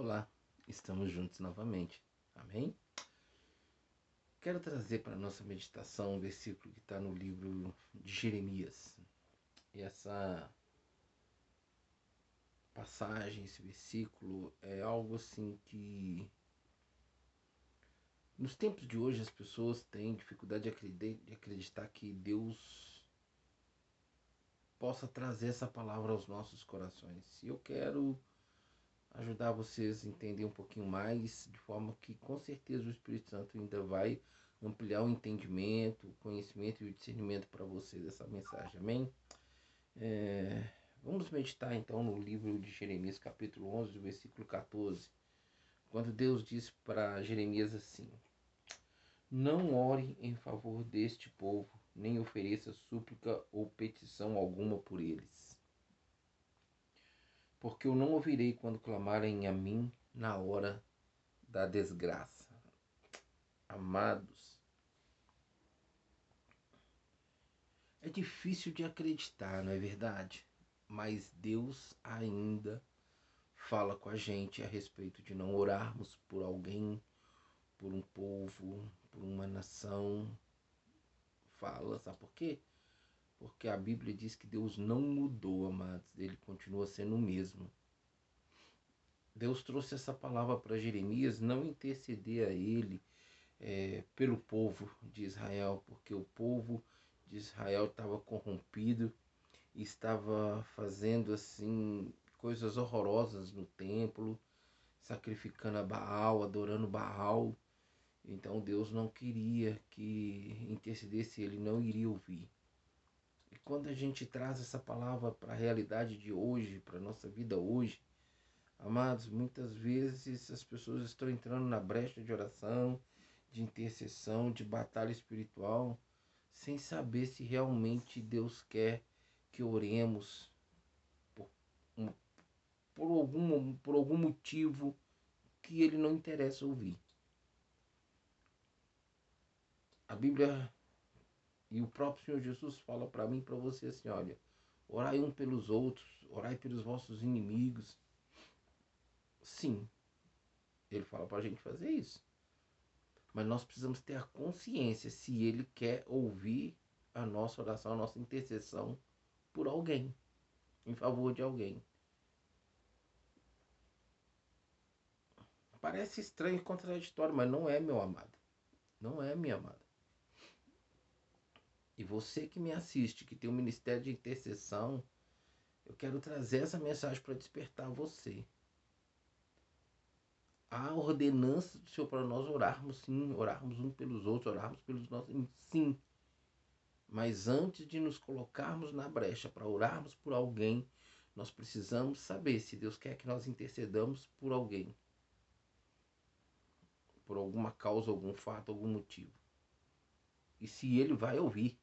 Olá, estamos juntos novamente. Amém? Quero trazer para a nossa meditação um versículo que está no livro de Jeremias. E essa passagem, esse versículo, é algo assim que. Nos tempos de hoje, as pessoas têm dificuldade de acreditar que Deus possa trazer essa palavra aos nossos corações. E eu quero ajudar vocês a entender um pouquinho mais, de forma que com certeza o Espírito Santo ainda vai ampliar o entendimento, o conhecimento e o discernimento para vocês dessa mensagem, amém? É, vamos meditar então no livro de Jeremias, capítulo 11, versículo 14, quando Deus diz para Jeremias assim: Não ore em favor deste povo, nem ofereça súplica ou petição alguma por eles porque eu não ouvirei quando clamarem a mim na hora da desgraça. Amados, é difícil de acreditar, não é verdade? Mas Deus ainda fala com a gente a respeito de não orarmos por alguém, por um povo, por uma nação. Fala, sabe por quê? Porque a Bíblia diz que Deus não mudou, amados, ele continua sendo o mesmo. Deus trouxe essa palavra para Jeremias não interceder a ele é, pelo povo de Israel, porque o povo de Israel estava corrompido e estava fazendo assim coisas horrorosas no templo, sacrificando a Baal, adorando Baal. Então Deus não queria que intercedesse, ele não iria ouvir. Quando a gente traz essa palavra para a realidade de hoje, para a nossa vida hoje, amados, muitas vezes as pessoas estão entrando na brecha de oração, de intercessão, de batalha espiritual, sem saber se realmente Deus quer que oremos por, por, algum, por algum motivo que ele não interessa ouvir. A Bíblia e o próprio Senhor Jesus fala para mim e para você assim: olha, orai um pelos outros, orai pelos vossos inimigos. Sim, ele fala para a gente fazer isso. Mas nós precisamos ter a consciência se ele quer ouvir a nossa oração, a nossa intercessão por alguém, em favor de alguém. Parece estranho e contraditório, mas não é, meu amado. Não é, minha amada. E você que me assiste, que tem um ministério de intercessão, eu quero trazer essa mensagem para despertar você. A ordenança do Senhor para nós orarmos, sim, orarmos uns pelos outros, orarmos pelos nossos, sim. Mas antes de nos colocarmos na brecha para orarmos por alguém, nós precisamos saber se Deus quer que nós intercedamos por alguém. Por alguma causa, algum fato, algum motivo. E se ele vai ouvir.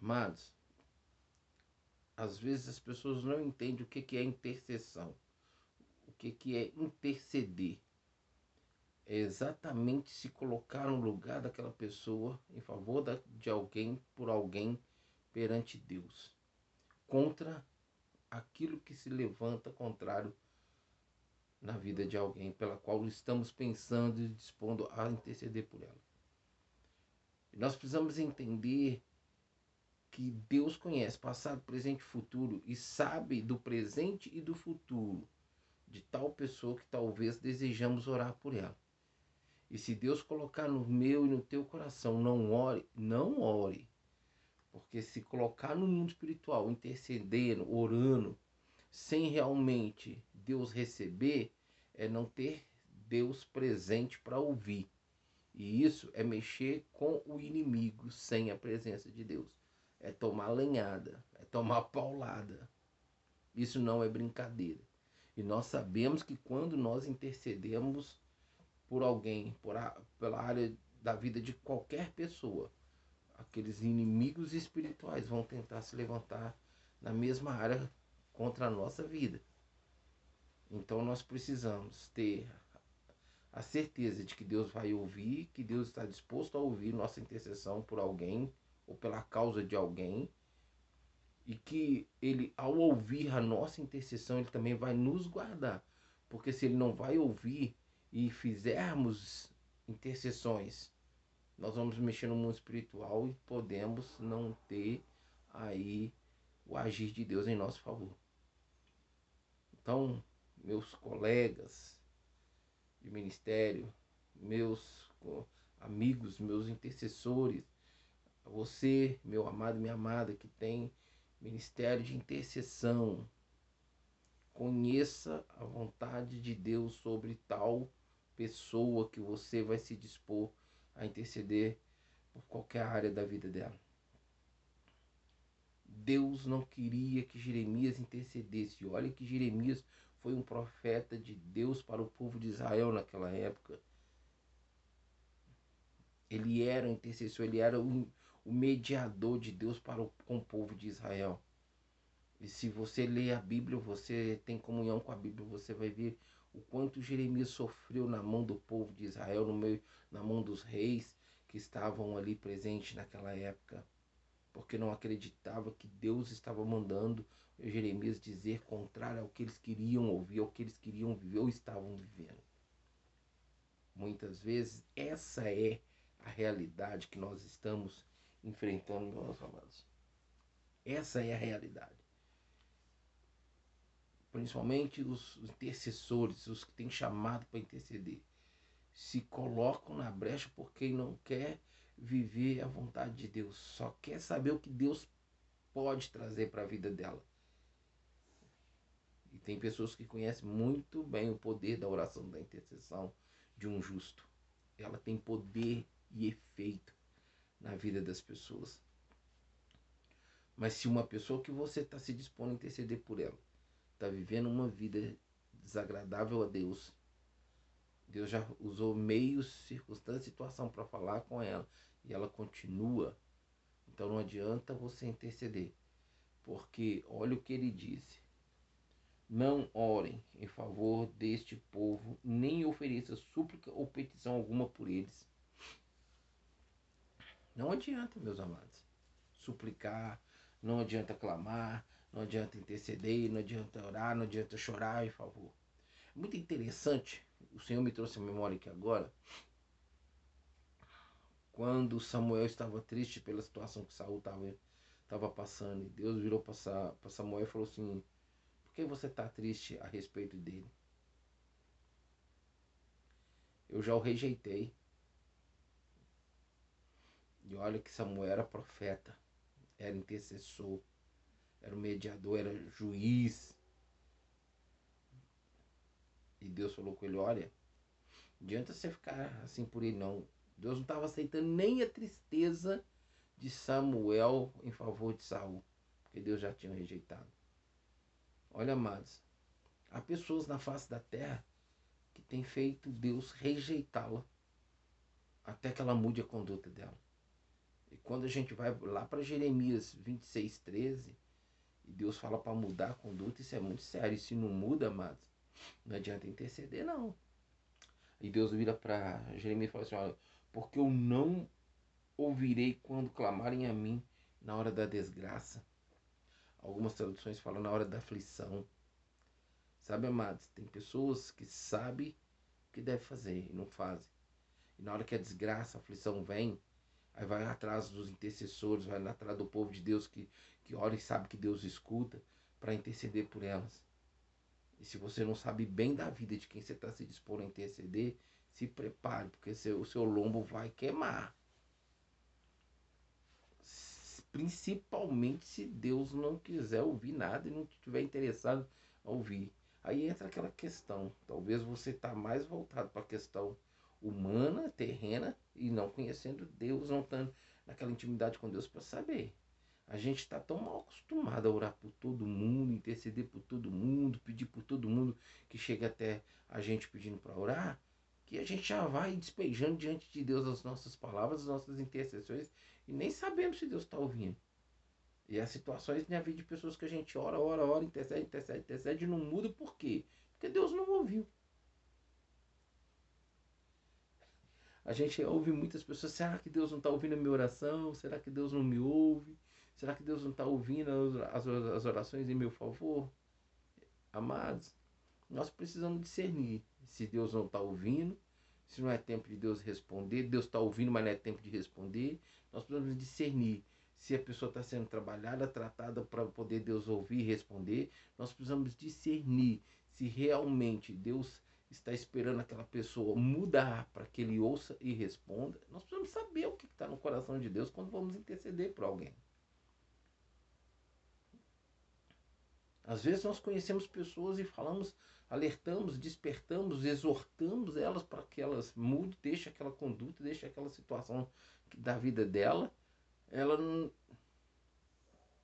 Amados, às vezes as pessoas não entendem o que é intercessão, o que é interceder. É exatamente se colocar no lugar daquela pessoa em favor de alguém, por alguém, perante Deus, contra aquilo que se levanta contrário na vida de alguém pela qual estamos pensando e dispondo a interceder por ela. Nós precisamos entender que Deus conhece passado, presente e futuro e sabe do presente e do futuro de tal pessoa que talvez desejamos orar por ela. E se Deus colocar no meu e no teu coração, não ore, não ore. Porque se colocar no mundo espiritual, intercedendo, orando, sem realmente Deus receber, é não ter Deus presente para ouvir. E isso é mexer com o inimigo sem a presença de Deus é tomar lenhada, é tomar paulada. Isso não é brincadeira. E nós sabemos que quando nós intercedemos por alguém, por a, pela área da vida de qualquer pessoa, aqueles inimigos espirituais vão tentar se levantar na mesma área contra a nossa vida. Então nós precisamos ter a certeza de que Deus vai ouvir, que Deus está disposto a ouvir nossa intercessão por alguém ou pela causa de alguém E que ele, ao ouvir a nossa intercessão, ele também vai nos guardar. Porque se ele não vai ouvir e fizermos intercessões, nós vamos mexer no mundo espiritual e podemos não ter aí o agir de Deus em nosso favor. Então, meus colegas de ministério, meus amigos, meus intercessores, você, meu amado e minha amada, que tem ministério de intercessão, conheça a vontade de Deus sobre tal pessoa que você vai se dispor a interceder por qualquer área da vida dela. Deus não queria que Jeremias intercedesse. Olha que Jeremias foi um profeta de Deus para o povo de Israel naquela época. Ele era o intercessor, ele era o, o mediador de Deus para o, com o povo de Israel. E se você lê a Bíblia, você tem comunhão com a Bíblia, você vai ver o quanto Jeremias sofreu na mão do povo de Israel, no meio, na mão dos reis que estavam ali presentes naquela época, porque não acreditava que Deus estava mandando Jeremias dizer contrário ao que eles queriam ouvir, ao que eles queriam viver ou estavam vivendo. Muitas vezes essa é a realidade que nós estamos enfrentando, meus amados. Essa é a realidade. Principalmente os intercessores, os que têm chamado para interceder, se colocam na brecha porque não quer viver a vontade de Deus, só quer saber o que Deus pode trazer para a vida dela. E tem pessoas que conhecem muito bem o poder da oração da intercessão de um justo. Ela tem poder e efeito na vida das pessoas. Mas se uma pessoa que você está se dispondo a interceder por ela está vivendo uma vida desagradável a Deus, Deus já usou meios, circunstâncias, situação para falar com ela e ela continua. Então não adianta você interceder, porque olha o que ele disse: não orem em favor deste povo, nem ofereça súplica ou petição alguma por eles. Não adianta, meus amados, suplicar, não adianta clamar, não adianta interceder, não adianta orar, não adianta chorar em favor. Muito interessante, o Senhor me trouxe a memória aqui agora, quando Samuel estava triste pela situação que Saul estava passando, e Deus virou para Samuel e falou assim: por que você está triste a respeito dele? Eu já o rejeitei. E olha que Samuel era profeta, era intercessor, era mediador, era juiz. E Deus falou com ele: Olha, adianta você ficar assim por ele, não. Deus não estava aceitando nem a tristeza de Samuel em favor de Saul, porque Deus já tinha rejeitado. Olha, amados, há pessoas na face da terra que têm feito Deus rejeitá-la até que ela mude a conduta dela. E quando a gente vai lá para Jeremias 26, 13, e Deus fala para mudar a conduta, isso é muito sério. E se não muda, amados, não adianta interceder, não. E Deus vira para Jeremias e fala assim: olha, porque eu não ouvirei quando clamarem a mim na hora da desgraça. Algumas traduções falam na hora da aflição. Sabe, amados, tem pessoas que sabem o que deve fazer e não fazem. E na hora que a desgraça, a aflição vem, aí vai atrás dos intercessores, vai atrás do povo de Deus que, que ora e sabe que Deus escuta para interceder por elas. E se você não sabe bem da vida de quem você está se dispondo a interceder, se prepare, porque seu, o seu lombo vai queimar principalmente se Deus não quiser ouvir nada e não estiver interessado a ouvir. Aí entra aquela questão, talvez você está mais voltado para a questão humana, terrena, e não conhecendo Deus, não estando naquela intimidade com Deus para saber. A gente está tão mal acostumado a orar por todo mundo, interceder por todo mundo, pedir por todo mundo que chega até a gente pedindo para orar, que a gente já vai despejando diante de Deus as nossas palavras, as nossas intercessões, e nem sabemos se Deus está ouvindo. E as situações na vida de pessoas que a gente ora, ora, ora, intercede, intercede, intercede, não muda, por quê? Porque Deus não ouviu. A gente ouve muitas pessoas, será que Deus não está ouvindo a minha oração? Será que Deus não me ouve? Será que Deus não está ouvindo as, as orações em meu favor? Amados, nós precisamos discernir se Deus não está ouvindo, se não é tempo de Deus responder, Deus está ouvindo, mas não é tempo de responder. Nós precisamos discernir se a pessoa está sendo trabalhada, tratada para poder Deus ouvir e responder. Nós precisamos discernir se realmente Deus está esperando aquela pessoa mudar para que ele ouça e responda. Nós precisamos saber o que está no coração de Deus quando vamos interceder por alguém. Às vezes nós conhecemos pessoas e falamos, alertamos, despertamos, exortamos elas para que elas mudem, deixem aquela conduta, deixem aquela situação da vida dela. Ela não,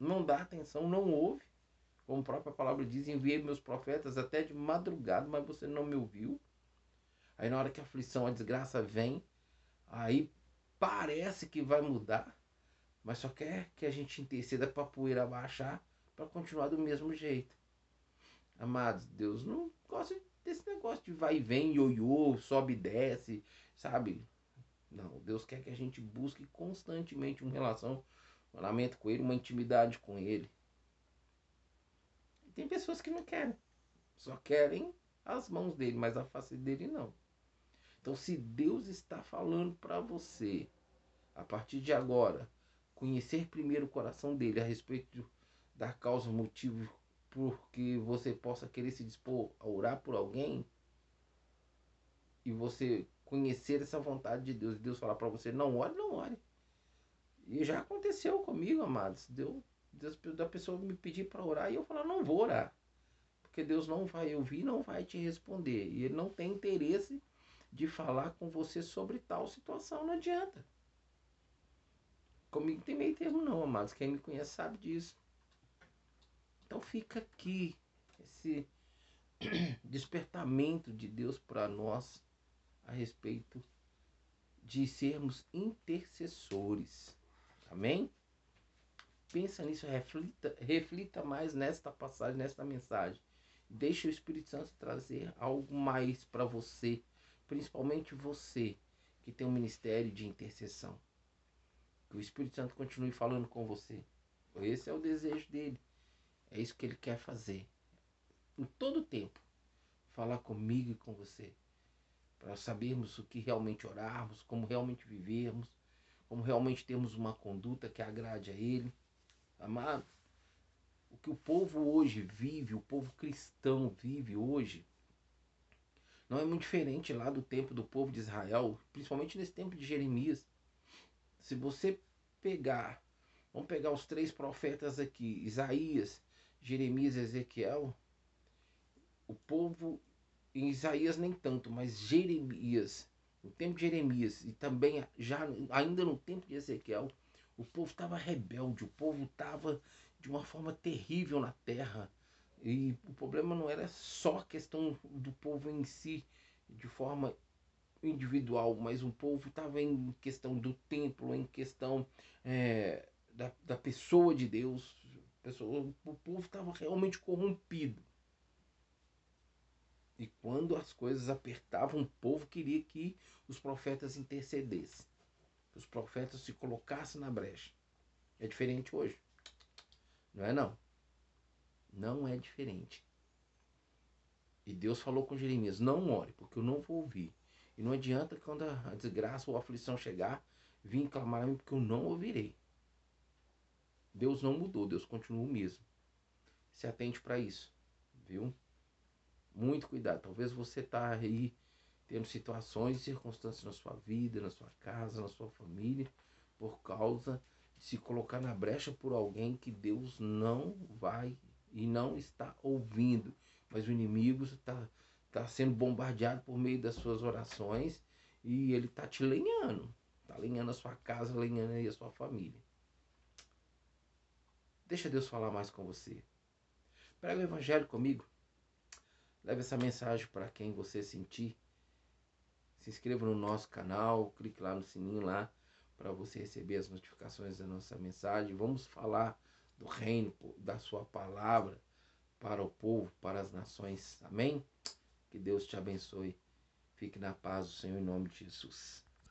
não dá atenção, não ouve. Como a própria palavra diz, enviei meus profetas até de madrugada, mas você não me ouviu. Aí na hora que a aflição, a desgraça vem, aí parece que vai mudar, mas só quer que a gente interceda para a poeira baixar para continuar do mesmo jeito. Amados, Deus não gosta desse negócio de vai e vem, ioiô, sobe e desce, sabe? Não, Deus quer que a gente busque constantemente um relacionamento com Ele, uma intimidade com Ele. Tem pessoas que não querem, só querem as mãos dele, mas a face dele não. Então, se Deus está falando para você, a partir de agora, conhecer primeiro o coração dele a respeito dar causa, motivo porque você possa querer se dispor a orar por alguém e você conhecer essa vontade de Deus Deus falar para você não ore, não ore. E já aconteceu comigo, amados. Deu, da pessoa me pedir para orar e eu falar não vou orar. Porque Deus não vai ouvir, não vai te responder. E Ele não tem interesse de falar com você sobre tal situação, não adianta. Comigo tem meio termo não, amados. Quem me conhece sabe disso. Então fica aqui esse despertamento de Deus para nós a respeito de sermos intercessores. Amém? Pensa nisso, reflita, reflita mais nesta passagem, nesta mensagem. Deixe o Espírito Santo trazer algo mais para você, principalmente você que tem um ministério de intercessão. Que o Espírito Santo continue falando com você. Esse é o desejo dele. É isso que ele quer fazer. Em todo tempo. Falar comigo e com você. Para sabermos o que realmente orarmos, como realmente vivermos, como realmente termos uma conduta que agrade a Ele. Amado, o que o povo hoje vive, o povo cristão vive hoje, não é muito diferente lá do tempo do povo de Israel, principalmente nesse tempo de Jeremias. Se você pegar, vamos pegar os três profetas aqui, Isaías, Jeremias e Ezequiel, o povo, em Isaías nem tanto, mas Jeremias, no tempo de Jeremias e também já ainda no tempo de Ezequiel, o povo estava rebelde, o povo estava de uma forma terrível na terra. E o problema não era só a questão do povo em si, de forma individual, mas o povo estava em questão do templo, em questão é, da, da pessoa de Deus, pessoa, o povo estava realmente corrompido. E quando as coisas apertavam, o povo queria que os profetas intercedessem. Que os profetas se colocassem na brecha. É diferente hoje. Não é não. Não é diferente. E Deus falou com Jeremias: Não ore, porque eu não vou ouvir. E não adianta quando a desgraça ou a aflição chegar, vir clamar a mim, porque eu não ouvirei. Deus não mudou, Deus continua o mesmo. Se atente para isso, viu? Muito cuidado. Talvez você tá aí tendo situações e circunstâncias na sua vida, na sua casa, na sua família, por causa de se colocar na brecha por alguém que Deus não vai e não está ouvindo. Mas o inimigo está tá sendo bombardeado por meio das suas orações e ele está te lenhando. Está lenhando a sua casa, lenhando aí a sua família. Deixa Deus falar mais com você. Prega o Evangelho comigo. Leve essa mensagem para quem você sentir. Se inscreva no nosso canal, clique lá no sininho lá para você receber as notificações da nossa mensagem. Vamos falar do reino, da sua palavra para o povo, para as nações. Amém? Que Deus te abençoe. Fique na paz do Senhor em nome de Jesus.